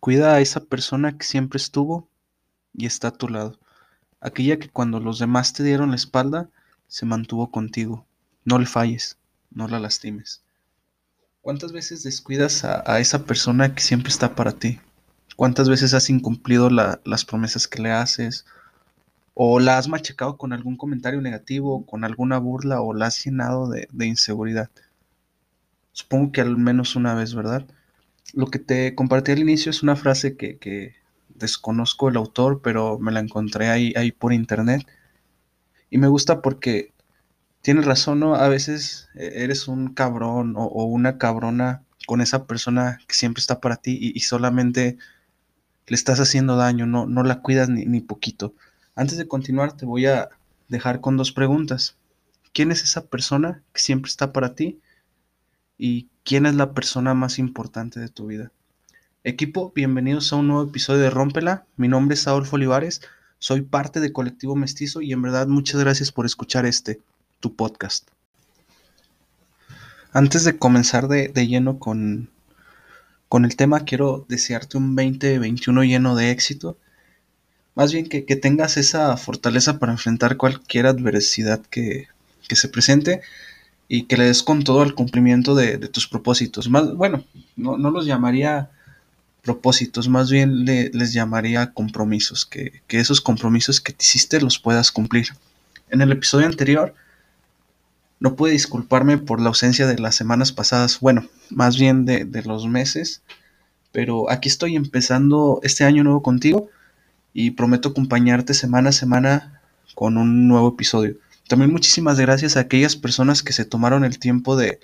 Cuida a esa persona que siempre estuvo y está a tu lado. Aquella que cuando los demás te dieron la espalda, se mantuvo contigo. No le falles, no la lastimes. ¿Cuántas veces descuidas a, esa persona que siempre está para ti? ¿Cuántas veces has incumplido las promesas que le haces? ¿O la has machacado con algún comentario negativo, con alguna burla, o la has llenado de, de inseguridad? Supongo que al menos una vez, ¿verdad? Lo que te compartí al inicio es una frase que, desconozco el autor, pero me la encontré ahí, ahí por internet. Y me gusta porque tienes razón, ¿no? A veces e, eres un cabrón o, una cabrona con esa persona que siempre está para ti y, solamente le estás haciendo daño, no, no la cuidas ni, ni poquito. Antes de continuar, te voy a dejar con dos preguntas. ¿Quién es esa persona que siempre está para ti? ¿Y quién es la persona más importante de tu vida? Equipo, bienvenidos a un nuevo episodio de Rómpela. Mi nombre es Adolfo Olivares, soy parte de Colectivo Mestizo y en verdad muchas gracias por escuchar este, tu podcast. Antes de comenzar de, lleno con, con el tema, quiero desearte un 2021 lleno de éxito. Más bien que, tengas esa fortaleza para enfrentar cualquier adversidad que, que se presente y que le des con todo al cumplimiento de, tus propósitos. Más, bueno, no, no los llamaría propósitos, más bien les llamaría compromisos, que, esos compromisos que te hiciste los puedas cumplir. En el episodio anterior no pude disculparme por la ausencia de las semanas pasadas, bueno, más bien de, de los meses, pero aquí estoy empezando este año nuevo contigo y prometo acompañarte semana a semana con un nuevo episodio. También muchísimas gracias a aquellas personas que se tomaron el tiempo de,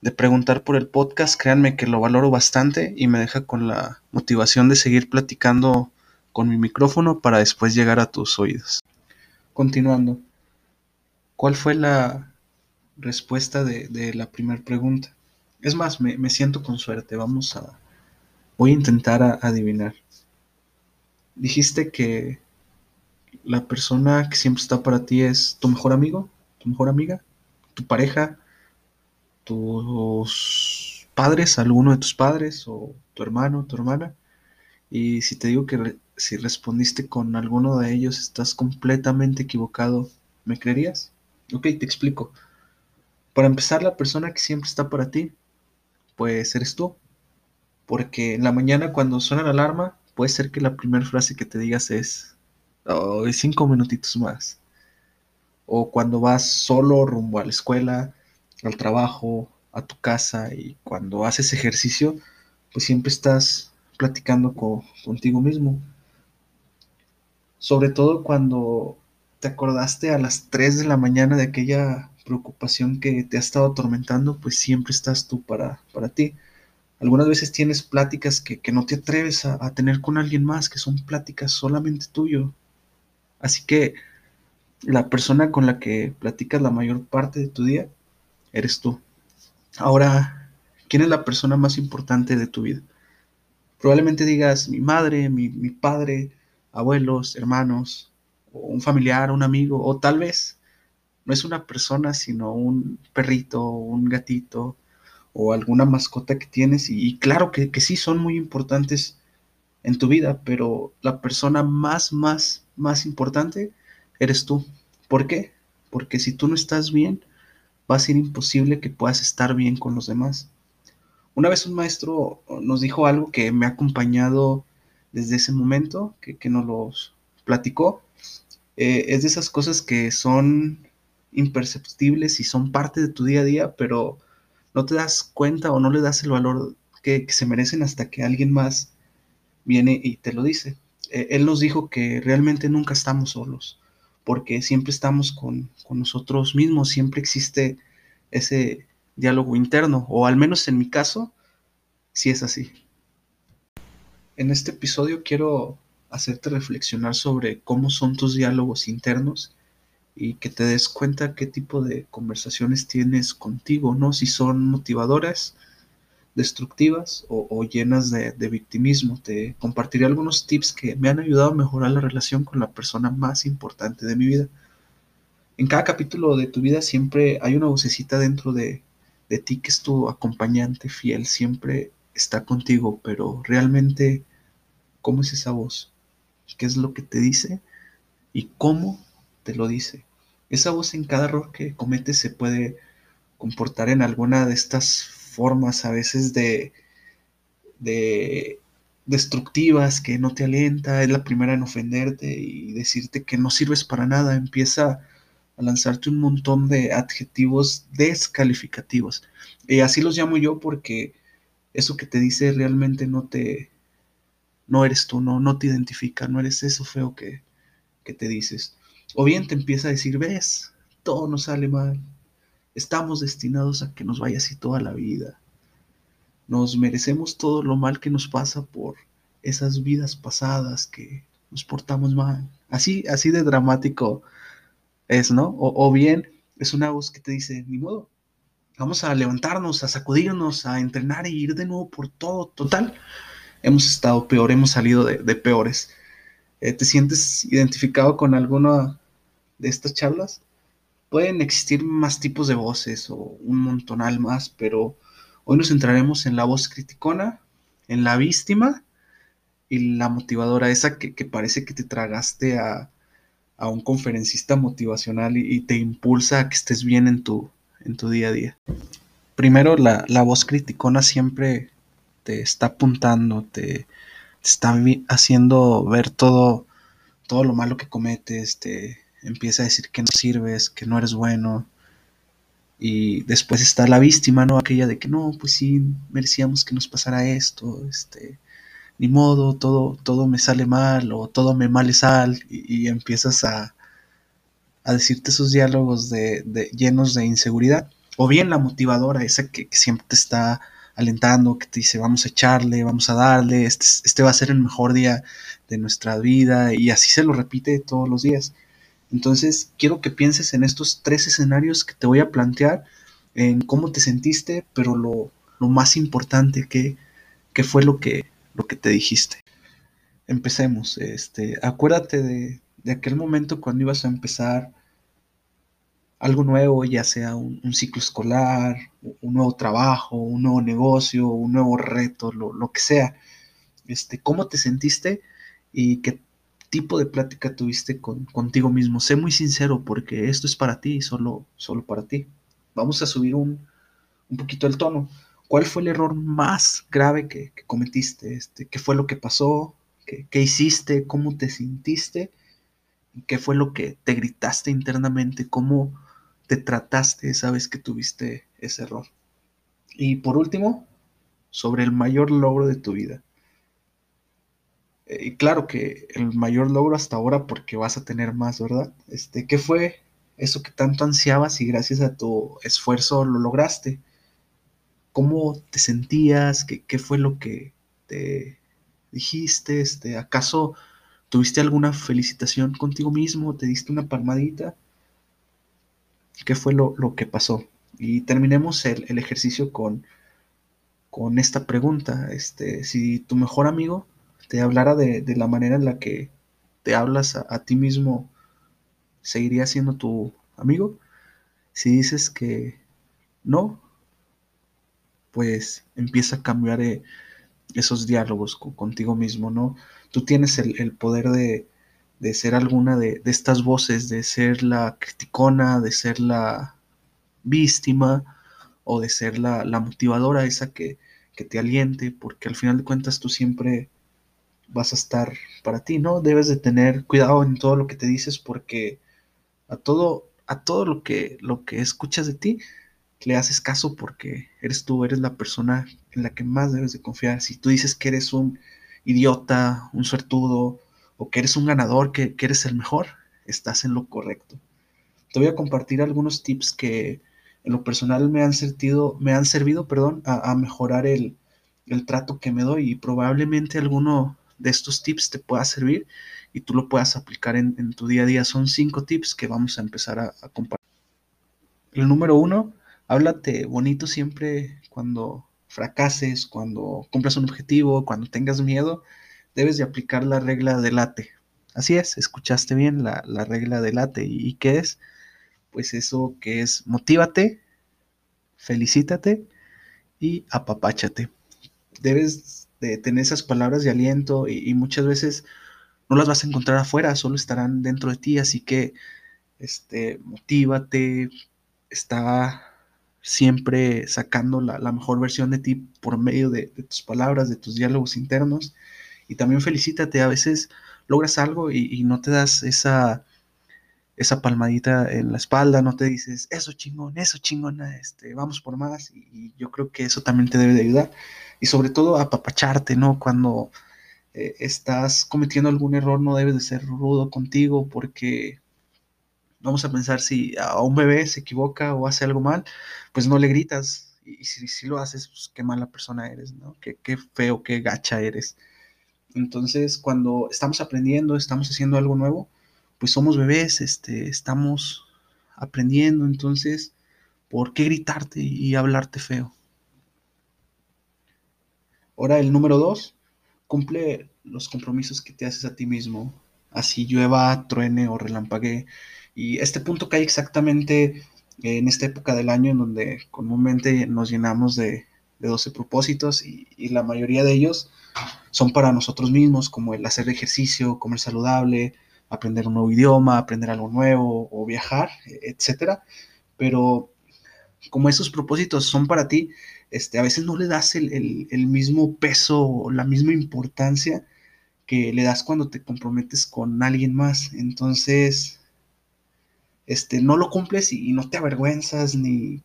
de preguntar por el podcast. Créanme que lo valoro bastante y me deja con la motivación de seguir platicando con mi micrófono para después llegar a tus oídos. Continuando, ¿cuál fue la respuesta de, la primera pregunta? Es más, me, siento con suerte. Vamos a... Voy a intentar adivinar. Dijiste que la persona que siempre está para ti es tu mejor amigo, tu mejor amiga, tu pareja, tus padres, alguno de tus padres o tu hermano, tu hermana. Y si te digo que si respondiste con alguno de ellos estás completamente equivocado, ¿me creerías? Ok, te explico. Para empezar, la persona que siempre está para ti, pues eres tú. Porque en la mañana cuando suena la alarma, puede ser que la primera frase que te digas es, oh, cinco minutitos más. O cuando vas solo rumbo a la escuela, al trabajo, a tu casa y cuando haces ejercicio, pues siempre estás platicando contigo mismo. Sobre todo cuando te acordaste a las 3 de la mañana de aquella preocupación que te ha estado atormentando, pues siempre estás tú para, para ti. Algunas veces tienes pláticas que, no te atreves a, a, tener con alguien más, que son pláticas solamente tuyo. Así que la persona con la que platicas la mayor parte de tu día eres tú. Ahora, ¿quién es la persona más importante de tu vida? Probablemente digas mi madre, mi, padre, abuelos, hermanos, un familiar, un amigo, o tal vez no es una persona, sino un perrito, un gatito, o alguna mascota que tienes. Y, claro que, que, sí son muy importantes en tu vida, pero la persona más, más, más importante eres tú. ¿Por qué? Porque si tú no estás bien, va a ser imposible que puedas estar bien con los demás. Una vez un maestro nos dijo algo que me ha acompañado desde ese momento, que, nos los platicó. Eh, es de esas cosas que son imperceptibles y son parte de tu día a día, pero no te das cuenta o no le das el valor que, se merecen hasta que alguien más viene y te lo dice. Eh, él nos dijo que realmente nunca estamos solos porque siempre estamos con, nosotros mismos, siempre existe ese diálogo interno, o al menos en mi caso, sí es así. En este episodio quiero hacerte reflexionar sobre cómo son tus diálogos internos y que te des cuenta qué tipo de conversaciones tienes contigo, ¿no? Si son motivadoras, destructivas o, llenas de, victimismo. Te compartiré algunos tips que me han ayudado a mejorar la relación con la persona más importante de mi vida. En cada capítulo de tu vida siempre hay una vocecita dentro de, ti que es tu acompañante fiel, siempre está contigo, pero realmente, ¿cómo es esa voz? ¿Qué es lo que te dice? ¿Y cómo te lo dice? Esa voz en cada error que cometes se puede comportar en alguna de estas formas a veces de, de destructivas, que no te alienta, es la primera en ofenderte y decirte que no sirves para nada, empieza a lanzarte un montón de adjetivos descalificativos. Y así los llamo yo porque eso que te dice realmente no te, no eres tú, no, no te identifica, no eres eso feo que, que te dices. O bien te empieza a decir, ves, todo nos sale mal, estamos destinados a que nos vaya así toda la vida nos merecemos todo lo mal que nos pasa por esas vidas pasadas que nos portamos mal. Así, así de dramático es, ¿no? O, bien es una voz que te dice, ni modo, vamos a levantarnos, a sacudirnos, a entrenar y ir de nuevo por todo. Total, hemos estado peor, hemos salido de, peores. Eh, ¿Te sientes identificado con alguna de estas charlas? Pueden existir más tipos de voces o un montonal más, pero Hoy nos centraremos en la voz criticona, en la víctima y la motivadora, esa que, parece que te tragaste a, un conferencista motivacional y, te impulsa a que estés bien en tu, en tu día a día. Primero, la, voz criticona siempre te está apuntando, te, está haciendo ver todo, todo lo malo que cometes, te empieza a decir que no sirves, que no eres bueno, y después está la víctima, ¿no? Aquella de que no, pues sí, merecíamos que nos pasara esto, este, ni modo, todo, todo me sale mal o todo me male sal y, empiezas a, a, decirte esos diálogos de, llenos de inseguridad. O bien la motivadora, esa que, siempre te está alentando, que te dice vamos a echarle, vamos a darle, este, este va a ser el mejor día de nuestra vida y así se lo repite todos los días. Entonces, quiero que pienses en estos tres escenarios que te voy a plantear, en cómo te sentiste, pero lo, más importante, que, fue lo que, lo que te dijiste. Empecemos. Este, acuérdate de, aquel momento cuando ibas a empezar algo nuevo, ya sea un, ciclo escolar, un nuevo trabajo, un nuevo negocio, un nuevo reto, lo, lo que sea. Este, ¿Cómo te sentiste? Y que tipo de plática tuviste con, contigo mismo. Sé muy sincero porque esto es para ti, solo, solo para ti. Vamos a subir un, un poquito el tono. ¿Cuál fue el error más grave que, cometiste? Este, ¿Qué fue lo que pasó? ¿Qué, ¿Qué, hiciste? ¿Cómo te sintiste? ¿Qué fue lo que te gritaste internamente? ¿Cómo te trataste esa vez que tuviste ese error? Y por último, sobre el mayor logro de tu vida. Eh, y claro que el mayor logro hasta ahora porque vas a tener más, ¿verdad? Este, ¿qué fue eso que tanto ansiabas y gracias a tu esfuerzo lo lograste? ¿Cómo te sentías? ¿Qué, qué fue lo que te dijiste? Este, ¿Acaso tuviste alguna felicitación contigo mismo? ¿Te diste una palmadita? ¿Qué fue lo, que pasó? Y terminemos el, el ejercicio con, con esta pregunta. Este, si tu mejor amigo te hablara de, la manera en la que te hablas a, ti mismo, ¿seguiría siendo tu amigo? Si dices que no, pues empieza a cambiar eh, esos diálogos contigo mismo, ¿no? Tú tienes el, poder de, ser alguna de, estas voces, de ser la criticona, de ser la víctima o de ser la, motivadora, esa que, que, te aliente, porque al final de cuentas tú siempre vas a estar para ti, ¿no? Debes de tener cuidado en todo lo que te dices porque a todo, a todo lo que, lo que escuchas de ti, le haces caso porque eres tú, eres la persona en la que más debes de confiar. Si tú dices que eres un idiota, un suertudo, o que eres un ganador, que, eres el mejor, estás en lo correcto. Te voy a compartir algunos tips que en lo personal me han, servido, me han servido perdón, a, mejorar el, el, trato que me doy y probablemente alguno de estos tips te pueda servir y tú lo puedas aplicar en, tu día a día. Son cinco tips que vamos a empezar a, compartir. El número uno, háblate bonito siempre cuando fracases, cuando cumplas un objetivo, cuando tengas miedo, debes de aplicar la regla del late. Así es, escuchaste bien la, regla del late. ¿Y qué es? Pues eso que es motívate, felicítate y apapáchate. debes de tener esas palabras de aliento y, muchas veces no las vas a encontrar afuera, solo estarán dentro de ti, así que este, motívate, está siempre sacando la, mejor versión de ti por medio de, tus palabras, de tus diálogos internos. Y también felicítate, a veces logras algo y, no te das esa, esa palmadita en la espalda, no te dices, eso chingón, eso chingona, este, vamos por más. Y, yo creo que eso también te debe de ayudar. Y sobre todo apapacharte, ¿no? Cuando eh, estás cometiendo algún error, no debes de ser rudo contigo porque vamos a pensar si a un bebé se equivoca o hace algo mal, pues no le gritas. Y si, lo haces, pues qué mala persona eres, ¿no? Qué, qué feo, qué gacha eres. Entonces, cuando estamos aprendiendo, estamos haciendo algo nuevo, pues somos bebés, este, estamos aprendiendo, entonces, ¿por qué gritarte y hablarte feo? Ahora el número dos, cumple los compromisos que te haces a ti mismo, así llueva, truene o relampaguee. Y este punto cae exactamente en esta época del año en donde comúnmente nos llenamos de, 12 propósitos y, la mayoría de ellos son para nosotros mismos, como el hacer ejercicio, comer saludable, aprender un nuevo idioma, aprender algo nuevo o viajar, etcétera. Pero como esos propósitos son para ti, este, a veces no le das el, el mismo peso o la misma importancia que le das cuando te comprometes con alguien más. Entonces, este, no lo cumples y, no te avergüenzas ni,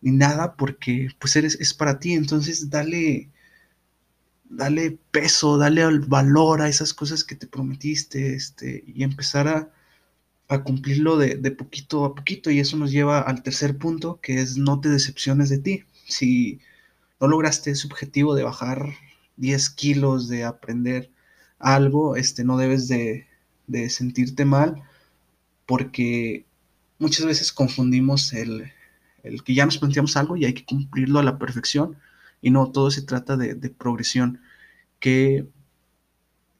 nada porque pues eres, es para ti. Entonces dale, dale peso, dale valor a esas cosas que te prometiste este, y empezar a, cumplirlo de, de, poquito a poquito. Y eso nos lleva al tercer punto, que es no te decepciones de ti. Si no lograste ese objetivo de bajar 10 kilos, de aprender algo, este, no debes de, de sentirte mal porque muchas veces confundimos el, que ya nos planteamos algo y hay que cumplirlo a la perfección y no, todo se trata de, progresión. ¿Qué,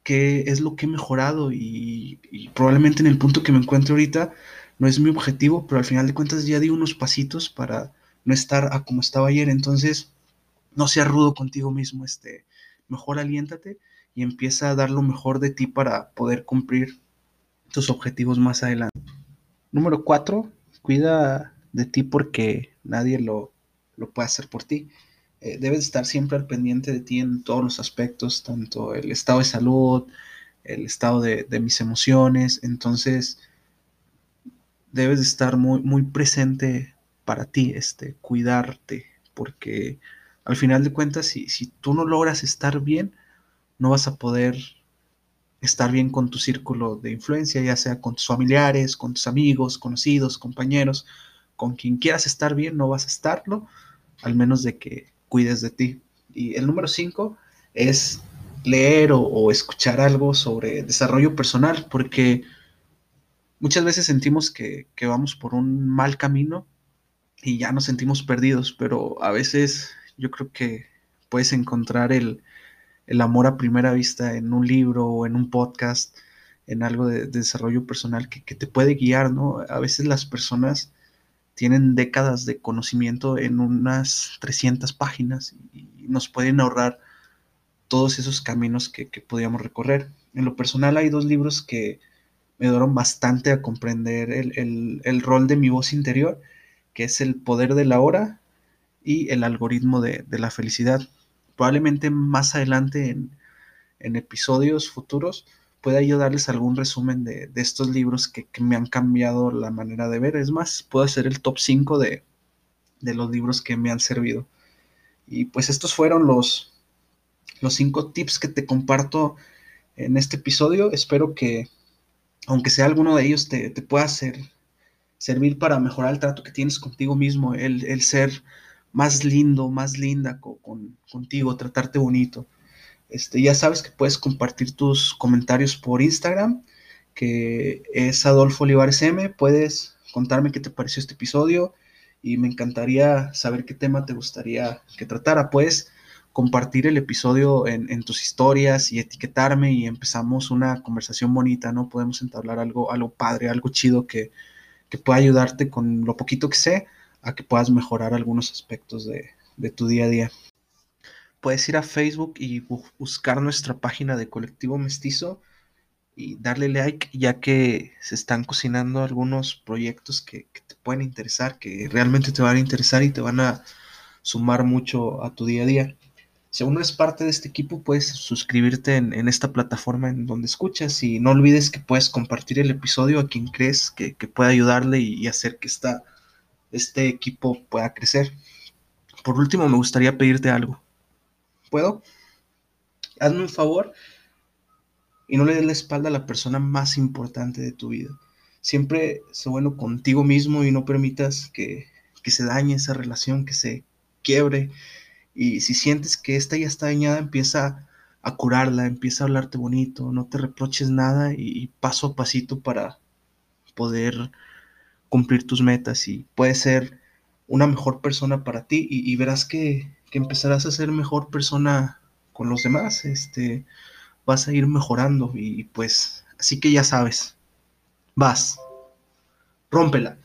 es lo que he mejorado? Y, probablemente en el punto que me encuentro ahorita no es mi objetivo, pero al final de cuentas ya di unos pasitos para no estar a como estaba ayer. Entonces, no seas rudo contigo mismo, este, mejor aliéntate y empieza a dar lo mejor de ti para poder cumplir tus objetivos más adelante. Número cuatro, cuida de ti porque nadie lo, puede hacer por ti. Eh, debes estar siempre al pendiente de ti en todos los aspectos, tanto el estado de salud, el estado de, mis emociones. Entonces, debes estar muy, muy presente para ti, este, cuidarte, porque al final de cuentas, si, si tú no logras estar bien, no vas a poder estar bien con tu círculo de influencia, ya sea con tus familiares, con tus amigos, conocidos, compañeros, con quien quieras estar bien, no vas a estarlo, al menos de que cuides de ti. Y el número cinco es leer o, escuchar algo sobre desarrollo personal, porque muchas veces sentimos que, que vamos por un mal camino y ya nos sentimos perdidos, pero a veces yo creo que puedes encontrar el, el amor a primera vista en un libro o en un podcast, en algo de, desarrollo personal que, te puede guiar, ¿no? A veces las personas tienen décadas de conocimiento en unas 300 páginas y nos pueden ahorrar todos esos caminos que, podíamos recorrer. En lo personal hay dos libros que me ayudaron bastante a comprender el, rol de mi voz interior, que es El poder de la hora y El algoritmo de la felicidad probablemente más adelante en, episodios futuros pueda yo darles algún resumen de, estos libros que, me han cambiado la manera de ver. Es más, puedo hacer el top 5 de, los libros que me han servido. Y pues estos fueron los, los cinco tips que te comparto en este episodio. Espero que, aunque sea alguno de ellos, te, pueda servir para mejorar el trato que tienes contigo mismo, el, el ser más lindo, más linda con, contigo, tratarte bonito. Este, ya sabes que puedes compartir tus comentarios por Instagram, que es Adolfo Olivares M. Puedes contarme qué te pareció este episodio y me encantaría saber qué tema te gustaría que tratara. Puedes compartir el episodio en, tus historias y etiquetarme y empezamos una conversación bonita, ¿no? Podemos entablar algo, algo padre, algo chido que, que pueda ayudarte con lo poquito que sé a que puedas mejorar algunos aspectos de, tu día a día. Puedes ir a Facebook y buscar nuestra página de Colectivo Mestizo y darle like, ya que se están cocinando algunos proyectos que, te pueden interesar, que realmente te van a interesar y te van a sumar mucho a tu día a día. Si aún no es parte de este equipo, puedes suscribirte en, esta plataforma en donde escuchas y no olvides que puedes compartir el episodio a quien crees que, que pueda ayudarle y, hacer que esta, este equipo pueda crecer. Por último, me gustaría pedirte algo. ¿Puedo? Hazme un favor y no le des la espalda a la persona más importante de tu vida. Siempre sé bueno contigo mismo y no permitas que, que se dañe esa relación, que se quiebre. Y si sientes que esta ya está dañada, empieza a curarla, empieza a hablarte bonito, no te reproches nada y, paso a pasito para poder cumplir tus metas y puedes ser una mejor persona para ti y, verás que, que, empezarás a ser mejor persona con los demás. Este, vas a ir mejorando y pues así que ya sabes, vas, rómpela.